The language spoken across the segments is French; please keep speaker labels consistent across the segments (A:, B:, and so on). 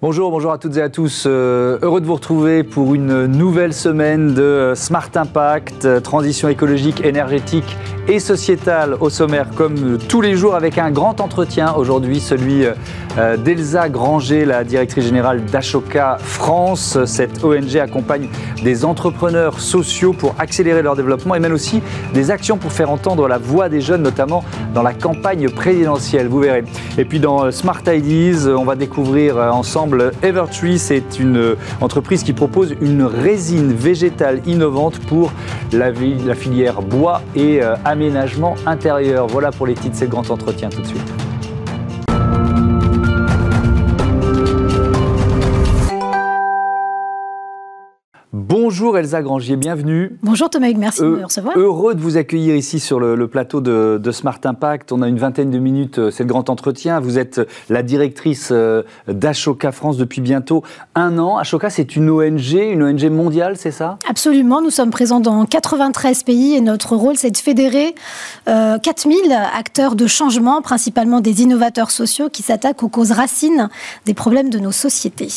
A: Bonjour, bonjour à toutes et à tous. Euh, heureux de vous retrouver pour une nouvelle semaine de euh, Smart Impact, euh, transition écologique, énergétique et sociétale au sommaire comme tous les jours avec un grand entretien aujourd'hui, celui d'Elsa Granger, la directrice générale d'Ashoka France. Cette ONG accompagne des entrepreneurs sociaux pour accélérer leur développement et mène aussi des actions pour faire entendre la voix des jeunes, notamment dans la campagne présidentielle, vous verrez. Et puis dans Smart Ideas, on va découvrir ensemble Evertree. C'est une entreprise qui propose une résine végétale innovante pour la, la filière bois et euh, aménagement intérieur. Voilà pour les titres, c'est le grand entretien tout de suite. Bonjour Elsa Grangier, bienvenue.
B: Bonjour Thomas merci de me recevoir.
A: Heureux de vous accueillir ici sur le, plateau de, Smart Impact. On a une vingtaine de minutes, euh, c'est le grand entretien. Vous êtes la directrice euh, d'Ashoka France depuis bientôt un an. Ashoka, c'est une ONG, une ONG mondiale, c'est ça?
B: Absolument, nous sommes présents dans 93 pays et notre rôle, c'est de fédérer 4000 euh, acteurs de changement, principalement des innovateurs sociaux qui s'attaquent aux causes racines des problèmes de nos sociétés.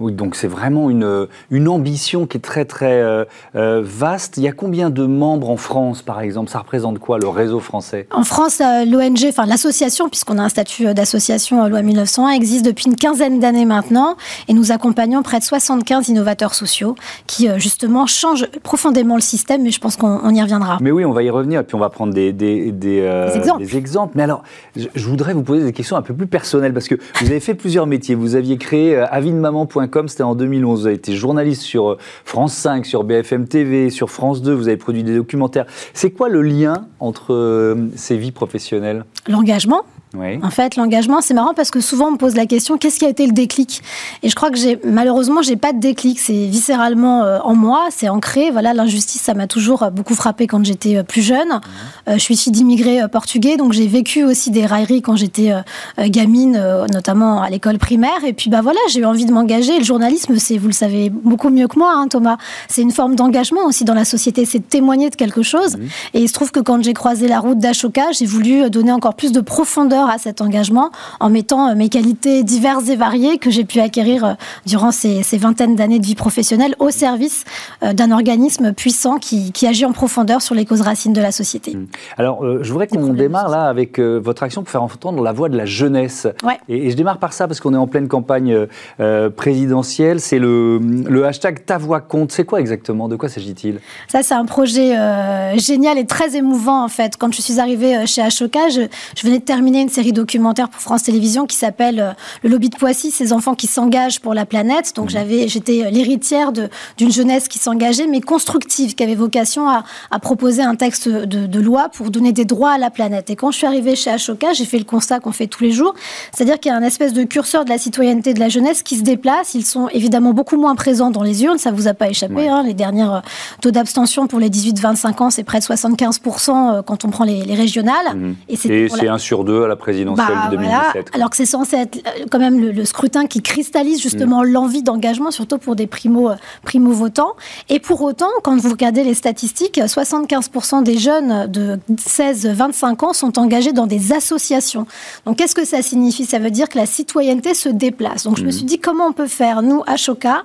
A: Oui, donc c'est vraiment une, une ambition qui est très très euh, euh, vaste. Il y a combien de membres en France, par exemple? Ça représente quoi le réseau français?
B: En France, euh, l'ONG, enfin l'association, puisqu'on a un statut d'association loi 1901, existe depuis une quinzaine d'années maintenant, et nous accompagnons près de 75 innovateurs sociaux qui justement changent profondément le système. Mais je pense qu'on y reviendra.
A: Mais oui, on va y revenir, et puis on va prendre des, des, des, exemples. Mais alors, je, voudrais vous poser des questions un peu plus personnelles parce que vous avez fait plusieurs métiers. Vous aviez créé avidemaman.com comme c'était en 2011. Vous avez été journaliste sur euh, France 5, sur BFM TV, sur France 2, vous avez produit des documentaires. C'est quoi le lien entre euh, ces vies professionnelles?
B: L'engagement, en fait, l'engagement, c'est marrant parce que souvent on me pose la question qu'est-ce qui a été le déclic? Et je crois que j'ai malheureusement j'ai pas de déclic. C'est viscéralement euh, en moi, c'est ancré. Voilà, l'injustice, ça m'a toujours euh, beaucoup frappé quand j'étais euh, plus jeune. je suis fille d'immigrés portugais, donc j'ai vécu aussi des railleries quand j'étais gamine, notamment à l'école primaire. Et puis bah voilà, j'ai eu envie de m'engager. Le journalisme, c'est vous le savez beaucoup mieux que moi, hein, Thomas. C'est une forme d'engagement aussi dans la société. C'est de témoigner de quelque chose. Et il se trouve que quand j'ai croisé la route d'Ashoka, j'ai voulu donner encore plus de profondeur à cet engagement en mettant euh, mes qualités diverses et variées que j'ai pu acquérir euh, durant ces, vingtaines d'années de vie professionnelle au service euh, d'un organisme puissant qui, agit en profondeur sur les causes racines de la société. Mmh.
A: Alors, je voudrais qu'on démarre là avec votre action pour faire entendre la voix de la jeunesse. Et, je démarre par ça parce qu'on est en pleine campagne présidentielle. C'est le, le, hashtag Ta voix compte. C'est quoi exactement? De quoi s'agit-il?
B: Ça, c'est un projet génial et très émouvant en fait. Quand je suis arrivée chez Ashoka, je, je venais de terminer une série documentaire pour France Télévisions qui s'appelle euh, Le lobby de Poissy, ces enfants qui s'engagent pour la planète. Donc mmh. j'avais, j'étais euh, l'héritière d'une jeunesse qui s'engageait, mais constructive, qui avait vocation à, proposer un texte de, loi pour donner des droits à la planète. Et quand je suis arrivée chez Ashoka, j'ai fait le constat qu'on fait tous les jours, c'est-à-dire qu'il y a un espèce de curseur de la citoyenneté de la jeunesse qui se déplace. Ils sont évidemment beaucoup moins présents dans les urnes, ça vous a pas échappé. Hein, les derniers euh, taux d'abstention pour les 18-25 ans, c'est près de 75% quand on prend les,
A: régionales. Mmh. Et c'est un sur deux à la présidentielle bah, de 2017.
B: Alors que c'est censé être euh, quand même le, scrutin qui cristallise justement mm. l'envie d'engagement, surtout pour des primo, euh, primo votants. Et pour autant, quand vous regardez les statistiques, 75% des jeunes de 16-25 ans sont engagés dans des associations. Donc qu'est-ce que ça signifie? Ça veut dire que la citoyenneté se déplace. Donc je me mm. suis dit comment on peut faire, nous, à Choca,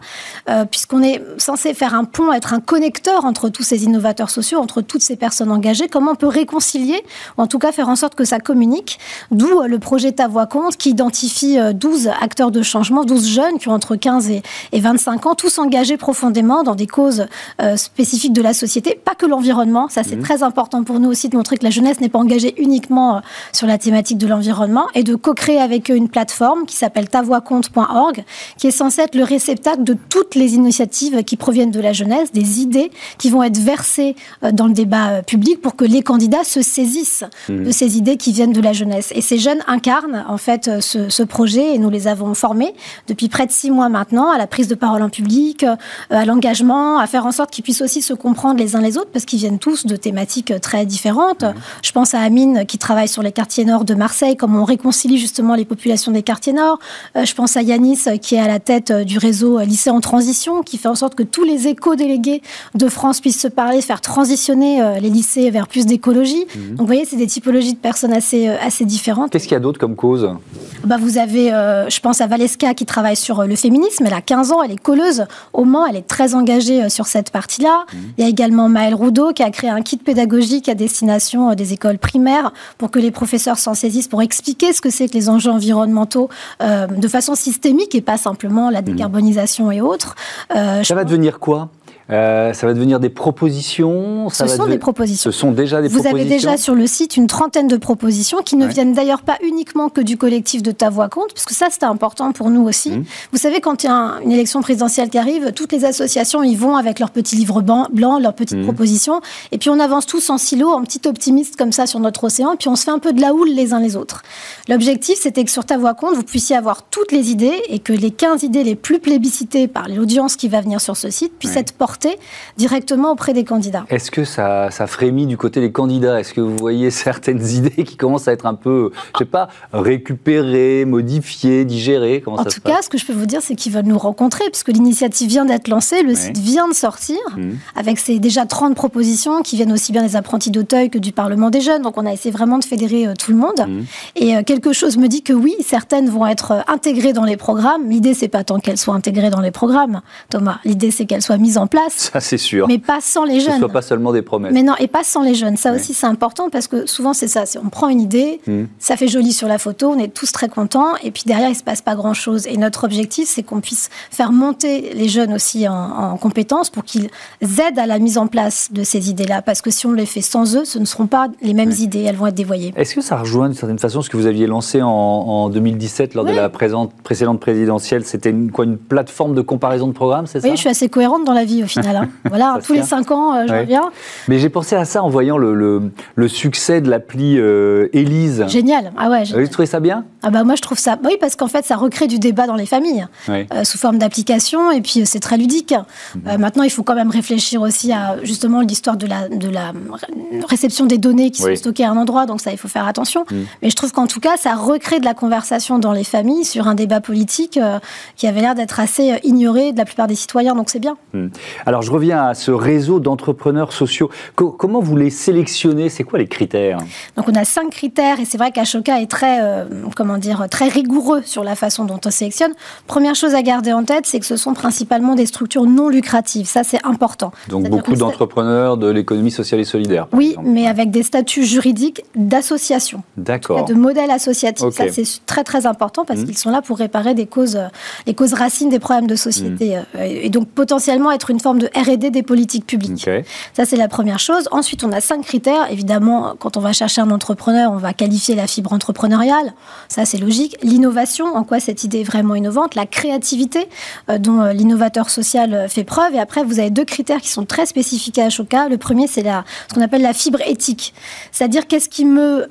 B: euh, puisqu'on est censé faire un pont, être un connecteur entre tous ces innovateurs sociaux, entre toutes ces personnes engagées, comment on peut réconcilier, ou en tout cas faire en sorte que ça communique, d'où le projet Ta Voix Compte qui identifie 12 euh, acteurs de changement, 12 jeunes qui ont entre 15 et, 25 ans, tous engagés profondément dans des causes euh, spécifiques de la société, pas que l'environnement. Ça, c'est mmh. très important pour nous aussi de montrer que la jeunesse n'est pas engagée uniquement euh, sur la thématique de l'environnement et de co-créer avec eux une plateforme qui s'appelle tavoixcompte.org, qui est censée être le réceptacle de toutes les initiatives qui proviennent de la jeunesse, des idées qui vont être versées dans le débat public pour que les candidats se saisissent mmh. de ces idées qui viennent de la jeunesse. Et ces jeunes incarnent en fait euh, ce, projet et nous les avons formés depuis près de six mois maintenant à la prise de parole en public, euh, à l'engagement, à faire en sorte qu'ils puissent aussi se comprendre les uns les autres parce qu'ils viennent tous de thématiques euh, très différentes. Je pense à Amine qui travaille sur les quartiers nord de Marseille, comment on réconcilie justement les populations des quartiers nord. Je pense à Yanis qui est à la tête du réseau Lycée en transition, qui fait en sorte que tous les éco-délégués de France puissent se parler, faire transitionner les lycées vers plus d'écologie. Mhm. Donc vous voyez, c'est des typologies de personnes assez, assez différentes différentes.
A: Qu'est-ce qu'il y a d'autre comme cause?
B: Bah, Vous avez, euh, je pense à Valeska qui travaille sur le féminisme. Elle a 15 ans, elle est colleuse au Mans, elle est très engagée sur cette partie-là. Mmh. Il y a également Maëlle Roudot qui a créé un kit pédagogique à destination des écoles primaires pour que les professeurs s'en saisissent, pour expliquer ce que c'est que les enjeux environnementaux de façon systémique et pas simplement la mmh. décarbonisation et autres.
A: Ça va devenir quoi? Euh, ça va devenir des propositions
B: Ce sont des propositions.
A: Ce sont déjà des
B: Vous
A: propositions.
B: Vous avez déjà sur le site une trentaine de propositions qui ne viennent d'ailleurs pas uniquement que du collectif de Ta Voix Compte, parce que ça c'était important pour nous aussi. Mmh. Vous savez, quand il y a une élection présidentielle qui arrive, toutes les associations y vont avec leurs petits livres blancs, leurs petites mmh. propositions, et puis on avance tous en silo, en petit optimiste comme ça sur notre océan, et puis on se fait un peu de la houle les uns les autres. L'objectif c'était que sur Ta Voix Compte, vous puissiez avoir toutes les idées et que les 15 idées les plus plébiscitées par l'audience qui va venir sur ce site puissent être portées directement auprès des candidats.
A: Est-ce que ça, ça frémit du côté des candidats? Est-ce que vous voyez certaines idées qui commencent à être un peu, je sais pas, récupérées, modifiées, digérées?
B: En tout cas, ce que je peux vous dire, c'est qu'ils veulent nous rencontrer, puisque l'initiative vient d'être lancée, le site vient de sortir, mmh. avec ses déjà 30 propositions qui viennent aussi bien des apprentis d'Auteuil que du Parlement des jeunes. Donc on a essayé vraiment de fédérer euh, tout le monde. Mmh. Et euh, quelque chose me dit que oui, certaines vont être euh, intégrées dans les programmes. L'idée, c'est pas tant qu'elles soient intégrées dans les programmes, Thomas. L'idée, c'est qu'elles soient mises en place
A: ça, c'est sûr.
B: Mais pas sans les jeunes.
A: Ce ne soit pas seulement des promesses.
B: Mais non, et pas sans les jeunes. Ça aussi, c'est important parce que souvent, c'est ça. On prend une idée, hmm. ça fait joli sur la photo, on est tous très contents, et puis derrière, il ne se passe pas grand-chose. Et notre objectif, c'est qu'on puisse faire monter les jeunes aussi en, compétences pour qu'ils aident à la mise en place de ces idées-là. Parce que si on les fait sans eux, ce ne seront pas les mêmes idées, elles vont être dévoyées.
A: Est-ce que ça rejoint d'une certaine façon ce que vous aviez lancé en, 2017 lors de la présente, précédente présidentielle? C'était une, quoi, une plateforme de comparaison de programmes, c'est ça?
B: Oui, je suis assez cohérente dans la vie au final. Hein. Voilà, tous les cinq ans, euh, je reviens.
A: Mais j'ai pensé à ça en voyant le, le, succès de l'appli euh, Élise.
B: Génial. Ah ouais.
A: Vous trouvez ça bien?
B: Ah bah moi je trouve ça. Oui, parce qu'en fait ça recrée du débat dans les familles euh, sous forme d'application et puis c'est très ludique. Maintenant, il faut quand même réfléchir aussi à justement l'histoire de la, de la réception des données qui sont stockées à un endroit, donc ça il faut faire attention. Mhm. Mais je trouve qu'en tout cas ça recrée de la conversation dans les familles sur un débat politique qui avait l'air d'être assez ignoré de la plupart des citoyens, donc c'est bien.
A: Mhm. Alors je reviens à ce réseau d'entrepreneurs sociaux. comment vous les sélectionnez? C'est quoi les critères?
B: Donc on a cinq critères et c'est vrai qu'Ashoka est très, euh, comment dire, très rigoureux sur la façon dont on sélectionne. Première chose à garder en tête, c'est que ce sont principalement des structures non lucratives. Ça c'est important.
A: Donc beaucoup d'entrepreneurs de l'économie sociale et solidaire.
B: Oui, mais avec des statuts juridiques d'association.
A: D'accord.
B: De modèles associatifs. Ça c'est très très important parce mmh. qu'ils sont là pour réparer des causes, les causes racines des problèmes de société mmh. euh, et donc potentiellement être une forme de R&D des politiques publiques. Ça, c'est la première chose. Ensuite, on a cinq critères. Évidemment, quand on va chercher un entrepreneur, on va qualifier la fibre entrepreneuriale. Ça, c'est logique. L'innovation, en quoi cette idée est vraiment innovante? La créativité, euh, dont euh, l'innovateur social euh, fait preuve. Et après, vous avez deux critères qui sont très spécifiques à Ashoka. Le premier, c'est ce qu'on appelle la fibre éthique. C'est-à-dire, qu'est-ce qui meut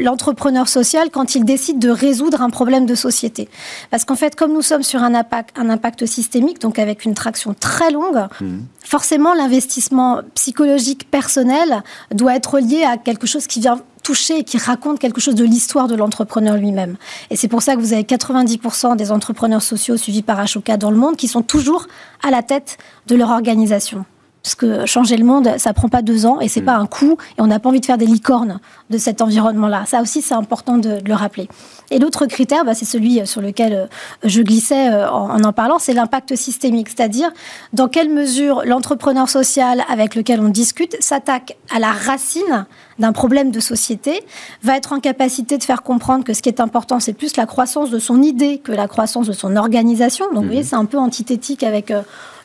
B: l'entrepreneur social quand il décide de résoudre un problème de société? Parce qu'en fait, comme nous sommes sur un impact, un impact systémique, donc avec une traction très longue, mmh forcément, l'investissement psychologique personnel doit être lié à quelque chose qui vient toucher et qui raconte quelque chose de l'histoire de l'entrepreneur lui-même. Et c'est pour ça que vous avez 90% des entrepreneurs sociaux suivis par Ashoka dans le monde qui sont toujours à la tête de leur organisation. Parce que changer le monde, ça prend pas deux ans et c'est mm. pas un coup. Et on n'a pas envie de faire des licornes de cet environnement-là. Ça aussi, c'est important de, le rappeler. Et l'autre critère, bah, c'est celui euh, sur lequel euh, je glissais euh, en en parlant, c'est l'impact systémique. C'est-à-dire dans quelle mesure l'entrepreneur social avec lequel on discute s'attaque à la racine d'un problème de société, va être en capacité de faire comprendre que ce qui est important, c'est plus la croissance de son idée que la croissance de son organisation. Donc, vous voyez, mm-hmm. c'est un peu antithétique avec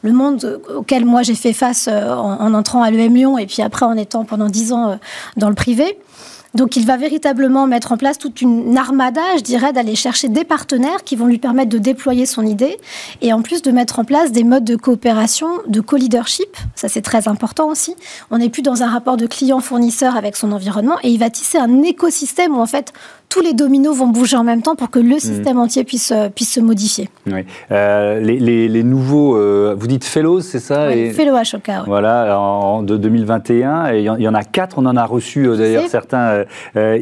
B: le monde auquel moi j'ai fait face euh, en, entrant à l'EM Lyon et puis après en étant pendant dix ans euh, dans le privé. Donc il va véritablement mettre en place toute une armada, je dirais, d'aller chercher des partenaires qui vont lui permettre de déployer son idée et en plus de mettre en place des modes de coopération, de co-leadership. Ça c'est très important aussi. On n'est plus dans un rapport de client-fournisseur avec son environnement et il va tisser un écosystème où en fait tous les dominos vont bouger en même temps pour que le mm. système entier puisse, euh, puisse se modifier.
A: Oui. Euh, les, les, nouveaux, euh, vous dites fellows, c'est ça
B: oui, Fellow Ashoka.
A: Voilà, en, de 2021, il y, en a quatre, on en a reçu d'ailleurs certains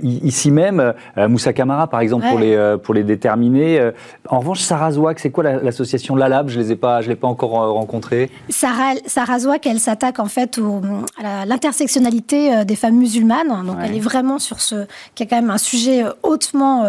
A: ici même. Moussa Camara, par exemple, pour, les, pour les déterminer. En revanche, Sarah Zouak, c'est quoi l'association Lalab? Je ne l'ai pas, encore rencontrée.
B: Sarah, Sarah Zouak, elle s'attaque en fait au, à l'intersectionnalité des femmes musulmanes. Donc elle est vraiment sur ce, qui est quand même un sujet hautement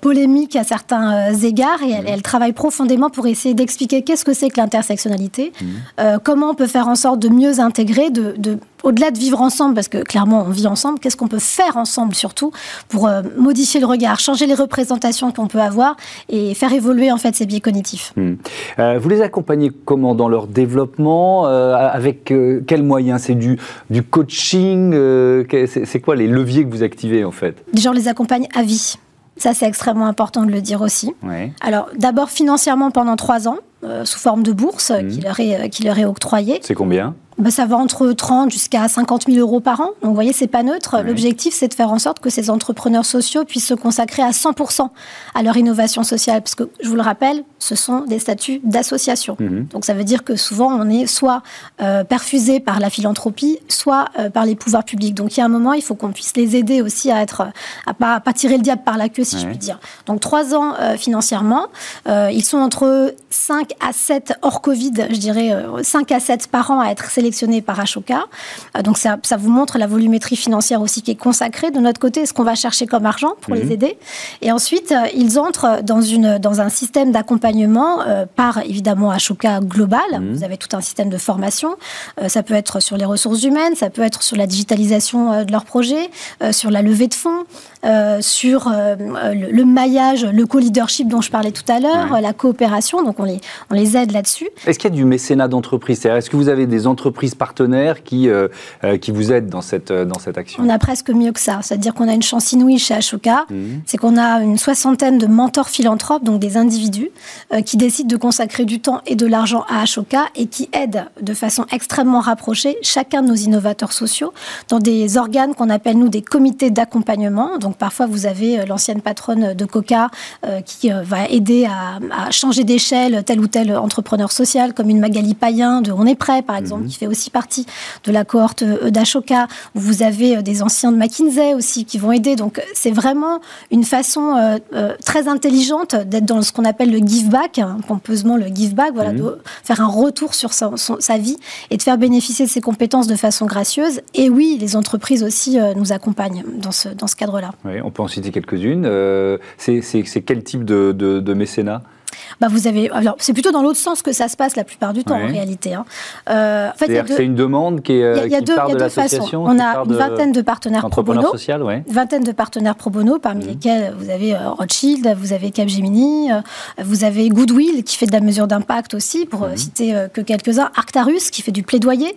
B: polémique à certains égards. Et elle, mmh. elle travaille profondément pour essayer d'expliquer qu'est-ce que c'est que l'intersectionnalité, mmh. euh, comment on peut faire en sorte de mieux intégrer, de, au-delà de vivre ensemble, parce que clairement on vit ensemble, qu'est-ce qu'on peut faire ensemble surtout pour euh, modifier le regard, changer les représentations qu'on peut avoir et faire évoluer en fait ces biais cognitifs. Mmh.
A: Euh, vous les accompagnez comment dans leur développement Avec quels moyens? C'est du, du coaching C'est quoi les leviers que vous activez en fait?
B: Déjà on les accompagne à vie. Ça, c'est extrêmement important de le dire aussi. Alors, d'abord financièrement pendant trois ans, euh, sous forme de bourse mmh. qui, leur est, euh, qui leur est octroyée.
A: C'est combien?
B: Bah, ça va entre 30 jusqu'à 50 000 euros par an. Donc, vous voyez, c'est pas neutre. L'objectif, c'est de faire en sorte que ces entrepreneurs sociaux puissent se consacrer à 100% à leur innovation sociale. Parce que, je vous le rappelle, ce sont des statuts d'association. Mhm. Donc, ça veut dire que souvent, on est soit euh, perfusé par la philanthropie, soit euh, par les pouvoirs publics. Donc, il y a un moment, il faut qu'on puisse les aider aussi à être, à pas, pas tirer le diable par la queue, si je puis dire. Donc, trois ans euh, financièrement. ils sont entre 5 à 7 hors Covid, je dirais 5 à 7 par an à être sélectionnés par Ashoka. Euh, donc ça, ça, vous montre la volumétrie financière aussi qui est consacrée. De notre côté, ce qu'on va chercher comme argent pour les mhm. aider? Et ensuite, euh, ils entrent dans, une, dans un système d'accompagnement euh, par évidemment Ashoka global. Mhm. Vous avez tout un système de formation. ça peut être sur les ressources humaines, ça peut être sur la digitalisation de leurs projets, sur la levée de fonds, sur le, maillage, le co-leadership dont je parlais tout à l'heure, la coopération. Donc on les, on les aide là-dessus.
A: Est-ce qu'il y a du mécénat d'entreprise? Est-ce que vous avez des entreprises partenaires qui, euh, euh, qui vous aident dans cette, euh, dans cette action
B: On a presque mieux que ça. C'est-à-dire qu'on a une chance inouïe chez Ashoka. Mhm. C'est qu'on a une soixantaine de mentors philanthropes, donc des individus, qui décident de consacrer du temps et de l'argent à Ashoka et qui aident de façon extrêmement rapprochée chacun de nos innovateurs sociaux dans des organes qu'on appelle, nous, des comités d'accompagnement. Donc parfois, vous avez l'ancienne patronne de Coca qui va aider à, à changer d'échelle tel ou tel entrepreneur social, comme une Magali Payen de On est prêt, par exemple, mhm. qui fait aussi partie de la cohorte euh, d'Ashoka. Vous avez euh, des anciens de McKinsey aussi qui vont aider. Donc c'est vraiment une façon euh, très intelligente d'être dans ce qu'on appelle le give back, hein, pompeusement le give back, voilà, mhm. de faire un retour sur sa, sa, vie et de faire bénéficier de ses compétences de façon gracieuse. Et oui, les entreprises aussi nous accompagnent dans ce, dans ce cadre-là.
A: Oui, on peut en citer quelques-unes. c'est quel type de, de mécénat?
B: Bah vous avez. Alors, c'est plutôt dans l'autre sens que ça se passe la plupart du temps en réalité. Hein.
A: Euh, en fait, c'est une demande qui est. Il y a, deux, part y a deux façons.
B: On a une vingtaine de partenaires pro bono.
A: Social, ouais.
B: Une vingtaine de partenaires pro bono, parmi mmh. lesquels vous avez euh, Rothschild, vous avez Capgemini, euh, vous avez Goodwill qui fait de la mesure d'impact aussi, pour mmh. citer que quelques-uns. Arctarus qui fait du plaidoyer,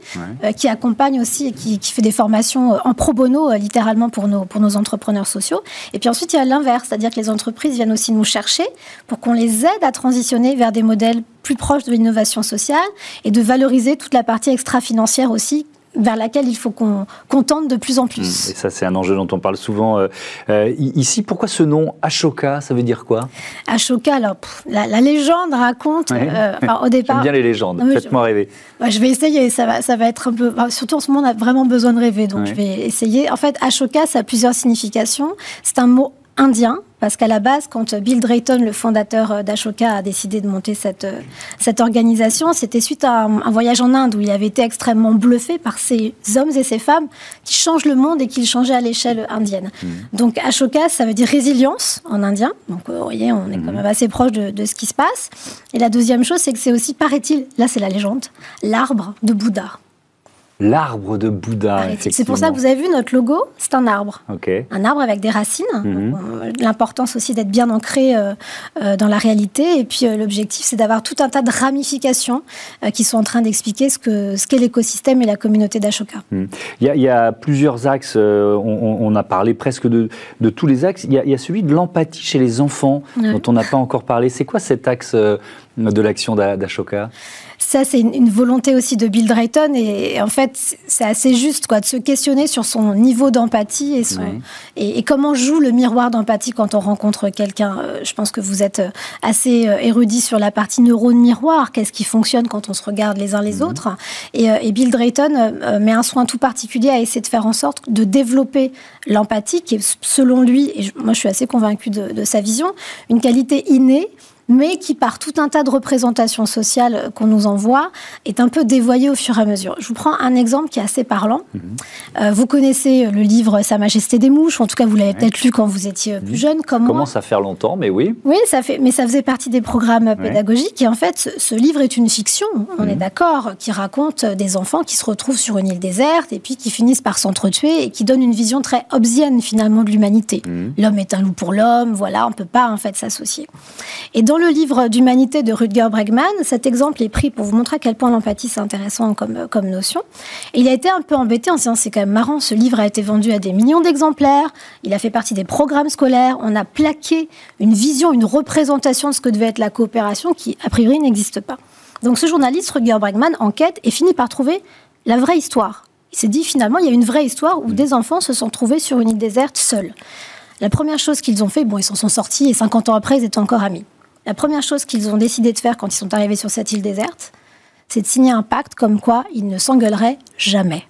B: qui accompagne aussi et qui, qui, fait des formations en pro bono, littéralement pour nos, pour nos entrepreneurs sociaux. Et puis ensuite, il y a l'inverse, c'est-à-dire que les entreprises viennent aussi nous chercher pour qu'on les aide à transitionner vers des modèles plus proches de l'innovation sociale et de valoriser toute la partie extra-financière aussi vers laquelle il faut qu'on tente de plus en plus.
A: Mmh. Et ça, c'est un enjeu dont on parle souvent. Euh, euh, ici, pourquoi ce nom Ashoka Ça veut dire quoi?
B: Ashoka, alors, la, légende raconte, euh, au départ...
A: J'aime bien les légendes, faites-moi rêver.
B: Bah, je vais essayer, ça va, ça va être un peu... Bah, surtout en ce moment, on a vraiment besoin de rêver, donc je vais essayer. En fait, Ashoka, ça a plusieurs significations. C'est un mot indien, parce qu'à la base, quand Bill Drayton, le fondateur euh, d'Ashoka, a décidé de monter cette, euh, cette organisation, c'était suite à un, voyage en Inde où il avait été extrêmement bluffé par ces hommes et ces femmes qui changent le monde et qui le changeaient à l'échelle indienne. Mmh. Donc Ashoka, ça veut dire résilience en indien. Donc euh, vous voyez, on est quand mmh. même assez proche de, de ce qui se passe. Et la deuxième chose, c'est que c'est aussi, paraît-il, là c'est la légende, l'arbre de Bouddha.
A: L'arbre de Bouddha.
B: C'est pour ça que vous avez vu notre logo, c'est un arbre.
A: Okay.
B: Un arbre avec des racines. Mhm. L'importance aussi d'être bien ancré euh, euh, dans la réalité. Et puis euh, l'objectif, c'est d'avoir tout un tas de ramifications qui sont en train d'expliquer ce qu'est ce l'écosystème et la communauté d'Ashoka.
A: Mhm. Il, y a plusieurs axes. On, a parlé presque de, de tous les axes. Il y, a, il y, a, celui de l'empathie chez les enfants, dont on n'a pas encore parlé. C'est quoi cet axe de l'action d'Ashoka?
B: Ça, c'est une, volonté aussi de Bill Drayton. Et, en fait, c'est assez juste quoi, de se questionner sur son niveau d'empathie et, et, comment joue le miroir d'empathie quand on rencontre quelqu'un. Euh, je pense que vous êtes euh, assez euh, érudit sur la partie neurone miroir. Qu'est-ce qui fonctionne quand on se regarde les uns les mhm. autres et, Bill Drayton met un soin tout particulier à essayer de faire en sorte de développer l'empathie, qui est selon lui, et moi je suis assez convaincue de, de sa vision, une qualité innée mais qui, par tout un tas de représentations sociales qu'on nous envoie, est un peu dévoyé au fur et à mesure. Je vous prends un exemple qui est assez parlant. Mhm. Euh, vous connaissez le livre Sa Majesté des Mouches, en tout cas vous l'avez peut-être lu quand vous étiez plus mhm. jeune, comme
A: Commence à faire longtemps, mais oui.
B: Oui, ça fait, mais ça faisait partie des programmes pédagogiques. Et en fait, ce, livre est une fiction, on est mhm. d'accord, qui raconte des enfants qui se retrouvent sur une île déserte et puis qui finissent par s'entretuer et qui donne une vision très hobbesienne finalement de l'humanité. L'homme est un loup pour l'homme, voilà, on peut pas en fait s'associer. Et dans le livre d'humanité de Rutger Bregman, cet exemple est pris pour vous montrer à quel point l'empathie c'est intéressant comme, notion. Il a été un peu embêté en se disant c'est quand même marrant, ce livre a été vendu à des millions d'exemplaires, il a fait partie des programmes scolaires, on a plaqué une vision, une représentation de ce que devait être la coopération qui a priori n'existe pas. Donc ce journaliste, Rutger Bregman, enquête et finit par trouver la vraie histoire. Il s'est dit finalement, il y a une vraie histoire où des enfants se sont trouvés sur une île déserte seuls. La première chose qu'ils ont fait, bon, ils s'en sont sortis et 50 ans après, ils étaient encore amis. La première chose qu'ils ont décidé de faire quand ils sont arrivés sur cette île déserte, c'est de signer un pacte comme quoi ils ne s'engueuleraient jamais.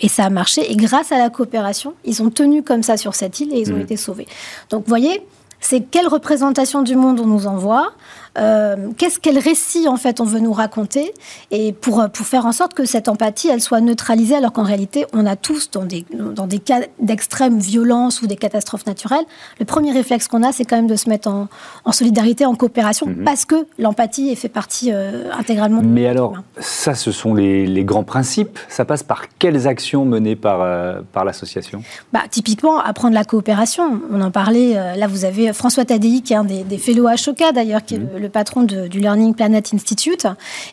B: Et ça a marché. Et grâce à la coopération, ils ont tenu comme ça sur cette île et ils ont mmh. été sauvés. Donc, vous voyez, c'est quelle représentation du monde on nous envoie, euh, qu'est-ce quel récit en fait on veut nous raconter, et pour, pour faire en sorte que cette empathie elle soit neutralisée, alors qu'en réalité on a tous dans des, dans des cas d'extrême violence ou des catastrophes naturelles, le premier réflexe qu'on a c'est quand même de se mettre en, en solidarité, en coopération, mhm. parce que l'empathie fait partie euh, intégralement.
A: Mais alors ça ce sont les, les, grands principes, ça passe par quelles actions menées par, euh, par l'association?
B: Bah, Typiquement apprendre la coopération, on en parlait, là vous avez François Tadei, qui est un des, des fellows Ashoka d'ailleurs, qui est mhm. Le, patron du Learning Planet Institute,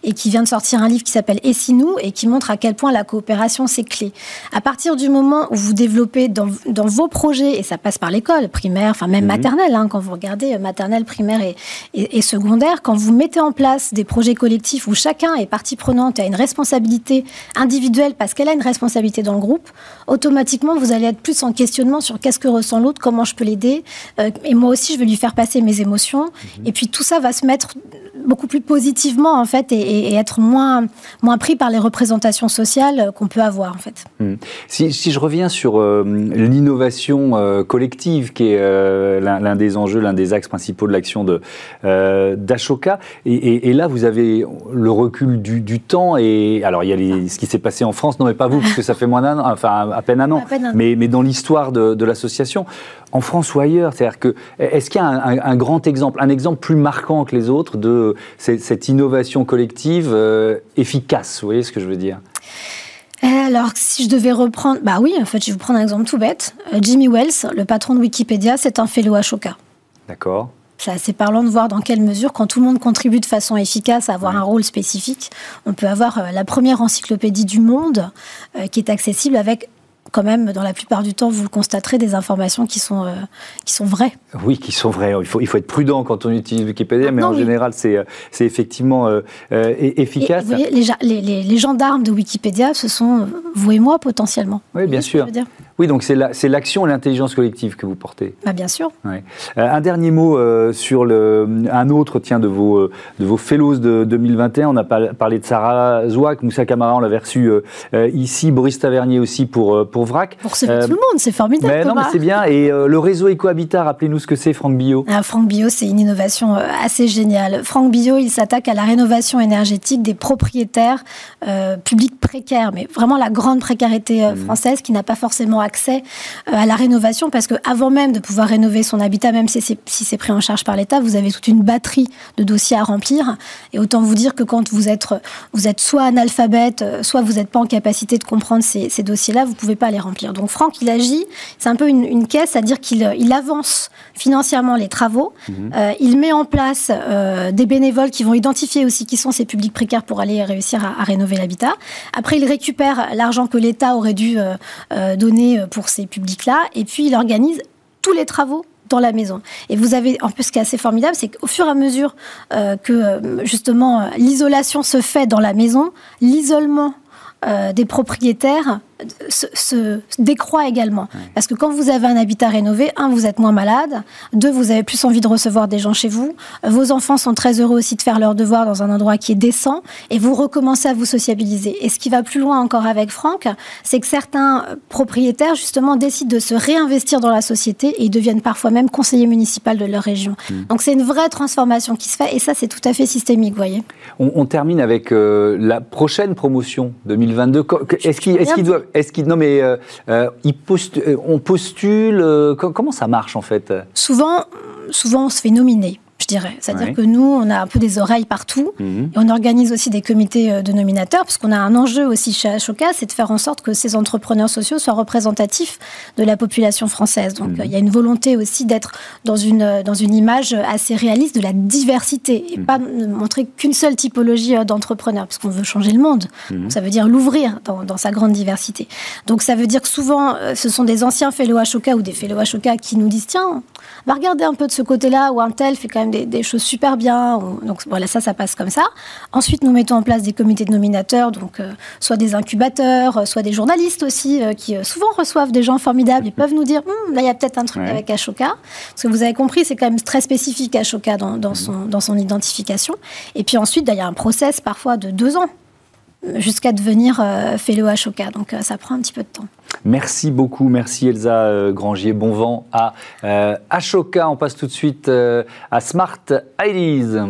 B: et qui vient de sortir un livre qui s'appelle Et si nous, et qui montre à quel point la coopération, c'est clé. À partir du moment où vous développez dans, vos projets, et ça passe par l'école, primaire, enfin même mhm. maternelle, hein, quand vous regardez euh, maternelle, primaire et, et, secondaire, quand vous mettez en place des projets collectifs où chacun est partie prenante et a une responsabilité individuelle parce qu'elle a une responsabilité dans le groupe, automatiquement, vous allez être plus en questionnement sur qu'est-ce que ressent l'autre, comment je peux l'aider, euh, et moi aussi, je vais lui faire passer mes émotions. Mhm. Et puis tout ça va se mettre beaucoup plus positivement en fait et, être moins moins pris par les représentations sociales qu'on peut avoir en fait.
A: Mhm. Si, je reviens sur euh, l'innovation euh, collective qui est euh, l'un des enjeux, l'un des axes principaux de l'action de d'Ashoka et, là vous avez le recul du, temps et alors il y a ce qui s'est passé en France non mais pas vous parce que ça fait moins d'un an enfin à peine un an, Mais, mais dans l'histoire de, de l'association en France ou ailleurs C'est-à-dire que, est-ce qu'il y a un, grand exemple, un exemple plus marquant que les autres de cette, innovation collective euh, efficace? Vous voyez ce que je veux dire?
B: Euh, alors, si je devais reprendre, bah oui, en fait, je vais vous prendre un exemple tout bête. Euh, Jimmy Wells, le patron de Wikipédia, c'est un fellow Ashoka.
A: D'accord.
B: C'est assez parlant de voir dans quelle mesure, quand tout le monde contribue de façon efficace à avoir un rôle spécifique, on peut avoir la première encyclopédie du monde qui est accessible avec quand même, dans la plupart du temps, vous le constaterez, des informations qui sont, euh, qui sont vraies.
A: Oui, qui sont vraies. Il faut, il faut être prudent quand on utilise Wikipédia, mais en général, c'est, euh, effectivement euh, efficace.
B: vous voyez, les, les, les, gendarmes de Wikipédia, ce sont vous et moi potentiellement.
A: Oui, bien sûr. Oui, donc c'est l'action et l'intelligence collective que vous portez.
B: Bah, bien sûr.
A: un dernier mot sur le, un autre tiens, de, vos, de vos fellows de 2021. On a parlé de Sarah Zouak, Moussa Kamara, on l'avait reçu ici, Boris Tavernier aussi pour, pour VRAC.
B: Pour tout le monde, c'est formidable.
A: Mais non, mais c'est bien. Et le réseau EcoHabitat, rappelez-nous ce que c'est, Franck Bio.
B: Ah, Franck Bio, c'est une innovation assez géniale. Franck Bio, il s'attaque à la rénovation énergétique des propriétaires publics précaires, mais vraiment la grande précarité mmh. française qui n'a pas forcément accès à la rénovation parce qu'avant même de pouvoir rénover son habitat, même si c'est pris en charge par l'État, vous avez toute une batterie de dossiers à remplir. Et autant vous dire que quand vous êtes, vous êtes soit analphabète, soit vous n'êtes pas en capacité de comprendre ces, ces dossiers-là, vous ne pouvez pas les remplir. Donc Franck, il agit, c'est un peu une, caisse, c'est-à-dire qu'il il avance financièrement les travaux, euh, il met en place euh, des bénévoles qui vont identifier aussi qui sont ces publics précaires pour aller réussir à, rénover l'habitat. Après, il récupère l'argent que l'État aurait dû euh, donner pour ces publics-là, et puis il organise tous les travaux dans la maison. Et vous avez, en plus, ce qui est assez formidable, c'est qu'au fur et à mesure euh, que euh, justement l'isolation se fait dans la maison, l'isolement des propriétaires se, décroît également. Parce que quand vous avez un habitat rénové, un, vous êtes moins malade, deux, vous avez plus envie de recevoir des gens chez vous, vos enfants sont très heureux aussi de faire leurs devoirs dans un endroit qui est décent, et vous recommencez à vous sociabiliser. Et ce qui va plus loin encore avec Franck, c'est que certains propriétaires, justement, décident de se réinvestir dans la société et ils deviennent parfois même conseillers municipaux de leur région. Hmm. Donc c'est une vraie transformation qui se fait, et ça, c'est tout à fait systémique, vous voyez.
A: On, termine avec euh, la prochaine promotion 2022. Est-ce qu'ils est doivent est-ce qu'il non mais euh, euh, euh, on postule comment ça marche en fait?
B: Souvent, souvent on se fait nominer dirais. C'est-à-dire que nous, on a un peu des oreilles partout mhm. et on organise aussi des comités euh, de nominateurs parce qu'on a un enjeu aussi chez Ashoka, c'est de faire en sorte que ces entrepreneurs sociaux soient représentatifs de la population française. Donc mhm. il y a une volonté aussi d'être dans une, euh, dans une image assez réaliste de la diversité et mhm. pas montrer qu'une seule typologie euh, d'entrepreneurs parce qu'on veut changer le monde. ça veut dire l'ouvrir dans, dans, sa grande diversité. Donc ça veut dire que souvent, ce sont des anciens fellow Ashoka ou des fellow Ashoka qui nous disent tiens, va regarder un peu de ce côté-là où un tel fait quand même des, choses super bien. Donc voilà, ça, ça passe comme ça. Ensuite, nous mettons en place des comités de nominateurs, donc euh, soit des incubateurs, euh, soit des journalistes aussi, euh, qui souvent reçoivent des gens formidables. Ils peuvent nous dire, hum, là, il y a peut-être un truc avec Ashoka. Parce que vous avez compris, c'est quand même très spécifique Ashoka dans, dans, son, dans son identification. Et puis ensuite, il y a un process parfois de deux ans jusqu'à devenir fellow Ashoka. Donc ça prend un petit peu de temps.
A: Merci beaucoup, merci Elsa euh, Grangier. Bon vent à euh, Ashoka. On passe tout de suite euh, à Smart Ideas.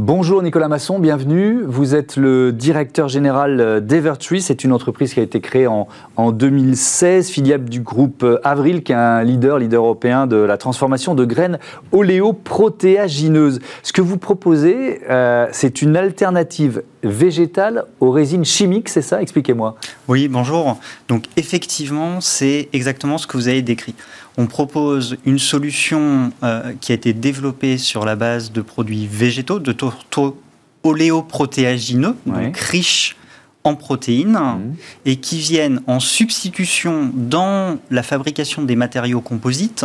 A: Bonjour Nicolas Masson, bienvenue. Vous êtes le directeur général d'Evertree. C'est une entreprise qui a été créée en, en, 2016, filiale du groupe Avril, qui est un leader, leader européen de la transformation de graines oléoprotéagineuses. Ce que vous proposez, euh, c'est une alternative végétale aux résines chimiques, c'est ça? Expliquez-moi.
C: Oui, bonjour. Donc effectivement, c'est exactement ce que vous avez décrit on propose une solution euh, qui a été développée sur la base de produits végétaux, de tourteaux oléoprotéagineux, donc riches en protéines, mmh. et qui viennent en substitution dans la fabrication des matériaux composites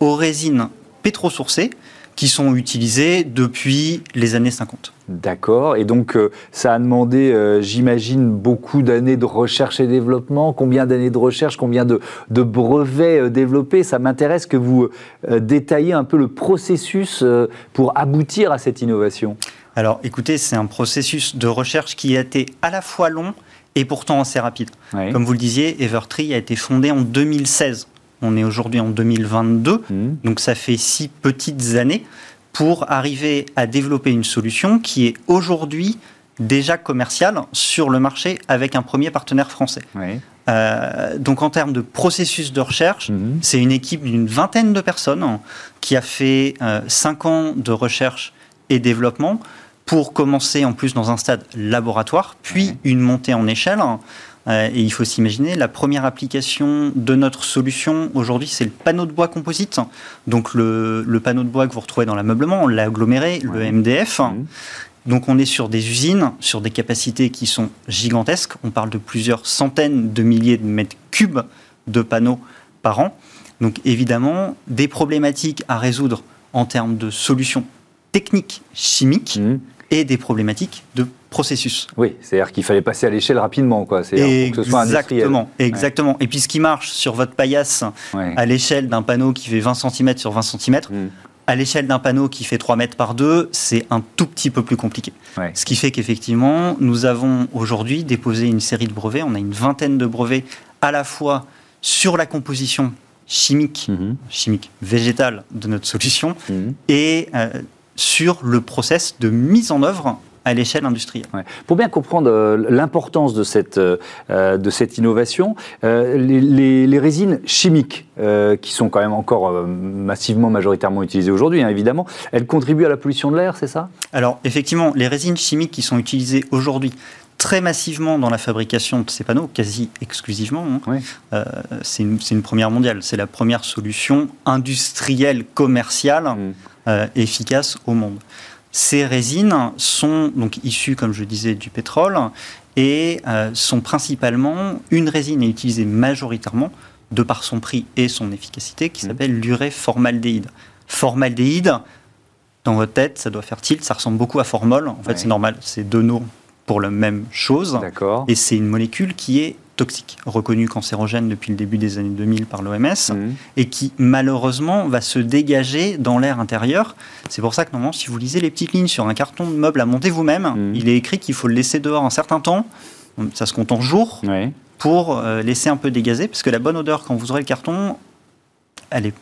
C: aux résines pétrosourcées, qui sont utilisés depuis les années 50.
A: D'accord. Et donc, euh, ça a demandé, euh, j'imagine, beaucoup d'années de recherche et développement. Combien d'années de recherche, combien de, brevets euh, développés? Ça m'intéresse que vous détailliez un peu le processus pour aboutir à cette innovation.
C: Alors, écoutez, c'est un processus de recherche qui a été à la fois long et pourtant assez rapide. Comme vous le disiez, Evertree a été fondé en 2016. On est aujourd'hui en 2022, mmh. donc ça fait six petites années pour arriver à développer une solution qui est aujourd'hui déjà commerciale sur le marché avec un premier partenaire français. Euh, donc en termes de processus de recherche, mmh. c'est une équipe d'une vingtaine de personnes qui a fait euh, cinq ans de recherche et développement pour commencer en plus dans un stade laboratoire, puis une montée en échelle euh, et il faut s'imaginer, la première application de notre solution aujourd'hui, c'est le panneau de bois composite. Donc le, panneau de bois que vous retrouvez dans l'ameublement, l'aggloméré, le MDF. Mmh. Donc on est sur des usines, sur des capacités qui sont gigantesques. On parle de plusieurs centaines de milliers de mètres cubes de panneaux par an. Donc évidemment, des problématiques à résoudre en termes de solutions techniques, chimiques, mmh. et des problématiques de processus.
A: Oui, c'est-à-dire qu'il fallait passer à l'échelle rapidement, quoi. C'est
C: que ce soit Exactement, exactement. Et puis ce qui marche sur votre paillasse à l'échelle d'un panneau qui fait 20 cm sur 20 cm, mm. à l'échelle d'un panneau qui fait 3 mètres par 2, c'est un tout petit peu plus compliqué. Ce qui fait qu'effectivement, nous avons aujourd'hui déposé une série de brevets. On a une vingtaine de brevets à la fois sur la composition chimique, mm-hmm. chimique végétale de notre solution mm-hmm. et euh, sur le process de mise en œuvre à l'échelle industrielle.
A: Pour bien comprendre euh, l'importance de cette, euh, euh, de cette innovation, les, résines chimiques, qui sont quand même encore massivement, majoritairement utilisées aujourd'hui, hein, évidemment, elles contribuent à la pollution de l'air, c'est ça?
C: Alors, effectivement, les résines chimiques qui sont utilisées aujourd'hui très massivement dans la fabrication de ces panneaux, quasi exclusivement. Hein, c'est une, première mondiale. C'est la première solution industrielle, commerciale, mmh. efficace au monde. Ces résines sont donc issues, comme je disais, du pétrole. et euh, sont principalement une résine est utilisée majoritairement de par son prix et son efficacité qui mmh. s'appelle l'urée formaldéhyde. Formaldéhyde, dans votre tête, ça doit faire tilt, ça ressemble beaucoup à formol. En fait, c'est normal, c'est deux noms pour la même chose.
A: D'accord.
C: Et c'est une molécule qui est toxique, reconnue cancérogène depuis le début des années 2000 par l'OMS, mmh. et qui malheureusement va se dégager dans l'air intérieur. C'est pour ça que normalement, si vous lisez les petites lignes sur un carton de meuble à monter vous-même, mmh. il est écrit qu'il faut le laisser dehors un certain temps, ça se compte en jours, pour euh, laisser un peu dégazer, parce que la bonne odeur, quand vous aurez le carton, elle est,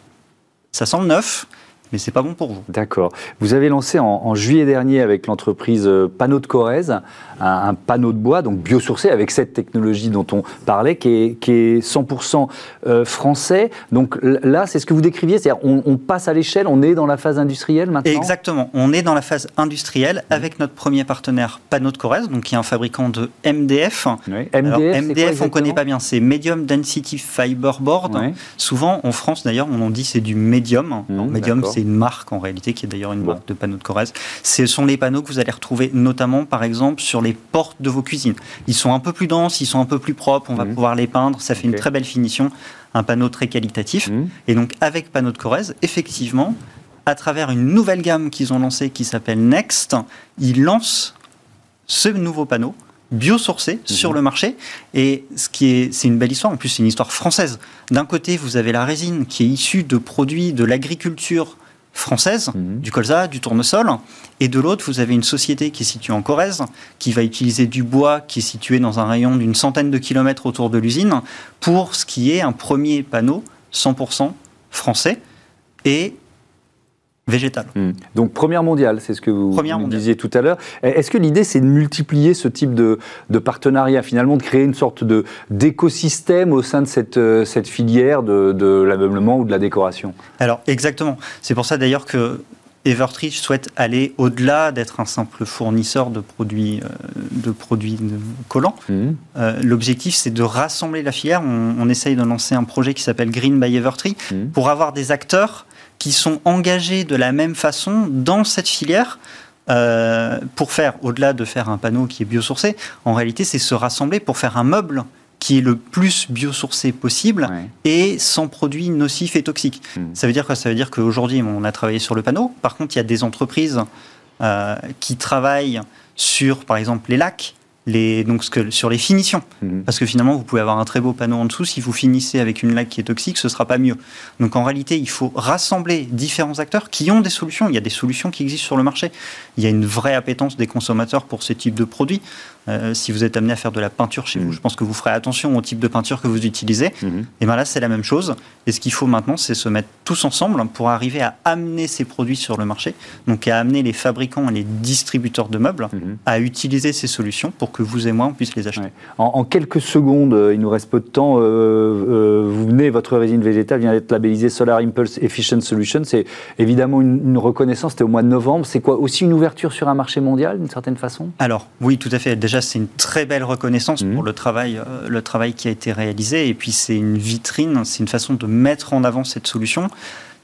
C: ça sent le neuf, mais c'est pas bon pour vous.
A: D'accord. Vous avez lancé en, juillet dernier avec l'entreprise euh, Panneau de Corrèze un, panneau de bois, donc biosourcé, avec cette technologie dont on parlait, qui est, qui est 100% euh, français. Donc là, c'est ce que vous décriviez, c'est-à-dire on, passe à l'échelle, on est dans la phase industrielle maintenant?
C: Exactement, on est dans la phase industrielle avec notre premier partenaire Panneau de Corrèze, donc qui est un fabricant de MDF.
A: Oui. MDF,
C: MDF on ne connaît pas bien, c'est Medium Density Fiberboard. Souvent, en France d'ailleurs, on en dit c'est du médium. Mmh, médium, c'est une marque en réalité qui est d'ailleurs une marque de panneaux de Corrèze. Ce sont les panneaux que vous allez retrouver notamment par exemple sur les portes de vos cuisines. Ils sont un peu plus denses, ils sont un peu plus propres, on va mmh. pouvoir les peindre, ça fait une très belle finition, un panneau très qualitatif. Mmh. Et donc avec panneaux de Corrèze, effectivement, à travers une nouvelle gamme qu'ils ont lancée qui s'appelle Next, ils lancent ce nouveau panneau biosourcé mmh. sur le marché. Et ce qui est, c'est une belle histoire. En plus, c'est une histoire française. D'un côté, vous avez la résine qui est issue de produits de l'agriculture française, mhm. du colza, du tournesol, et de l'autre, vous avez une société qui est située en Corrèze, qui va utiliser du bois qui est situé dans un rayon d'une centaine de kilomètres autour de l'usine, pour ce qui est un premier panneau 100% français, et végétale. Hmm.
A: Donc première mondiale, c'est ce que vous, disiez tout à l'heure. Est-ce que l'idée c'est de multiplier ce type de, de, partenariat, finalement de créer une sorte de, d'écosystème au sein de cette, euh, cette filière de, de l'ameublement ou de la décoration?
C: Alors exactement. C'est pour ça d'ailleurs que Evertree souhaite aller au-delà d'être un simple fournisseur de produits, euh, de produits collants. Hmm. Euh, l'objectif, c'est de rassembler la filière. On, essaye de lancer un projet qui s'appelle Green by Evertree hmm. pour avoir des acteurs qui sont engagés de la même façon dans cette filière euh, pour faire, au-delà de faire un panneau qui est biosourcé, en réalité, c'est se rassembler pour faire un meuble qui est le plus biosourcé possible et sans produits nocifs et toxiques. Hmm. Ça veut dire quoi? Ça veut dire qu'aujourd'hui, on a travaillé sur le panneau. Par contre, il y a des entreprises euh, qui travaillent sur, par exemple, les lacs, donc sur les finitions. Mhm. Parce que finalement, vous pouvez avoir un très beau panneau en dessous. Si vous finissez avec une laque qui est toxique, ce ne sera pas mieux. Donc en réalité, il faut rassembler différents acteurs qui ont des solutions. Il y a des solutions qui existent sur le marché. Il y a une vraie appétence des consommateurs pour ce type de produits. Euh, si vous êtes amené à faire de la peinture chez vous, mhm. je pense que vous ferez attention au type de peinture que vous utilisez. Mhm. Et bien là, c'est la même chose. Et ce qu'il faut maintenant, c'est se mettre tous ensemble pour arriver à amener ces produits sur le marché, donc à amener les fabricants et les distributeurs de meubles à utiliser ces solutions pour que vous et moi, on puisse les acheter.
A: En, quelques secondes, euh, il nous reste peu de temps, euh, vous venez, votre résine végétale vient d'être labellisée Solar Impulse Efficient Solution. C'est évidemment une, une reconnaissance, c'était au mois de novembre. C'est quoi Aussi une ouverture sur un marché mondial, d'une certaine façon?
C: Alors, oui, tout à fait. Déjà, c'est une très belle reconnaissance pour mhm. le travail, euh, le travail qui a été réalisé. Et puis, c'est une vitrine, c'est une façon de mettre en avant cette solution,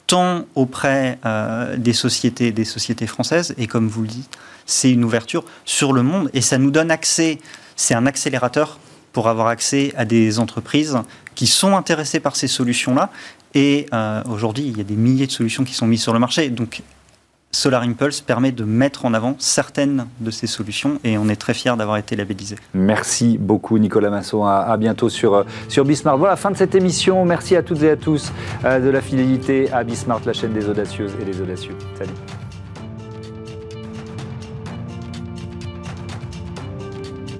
C: tant auprès euh, des sociétés, des sociétés françaises, et comme vous le dites, c'est une ouverture sur le monde. Et ça nous donne accès, c'est un accélérateur pour avoir accès à des entreprises qui sont intéressées par ces solutions-là. Et euh, aujourd'hui, il y a des milliers de solutions qui sont mises sur le marché. Donc, Solar Impulse permet de mettre en avant certaines de ces solutions et on est très fiers d'avoir été labellisé.
A: Merci beaucoup Nicolas Masson, à, bientôt sur, euh, sur Bismart. Voilà, fin de cette émission. Merci à toutes et à tous euh, de la fidélité à Bismart, la chaîne des audacieuses et des audacieux. Salut.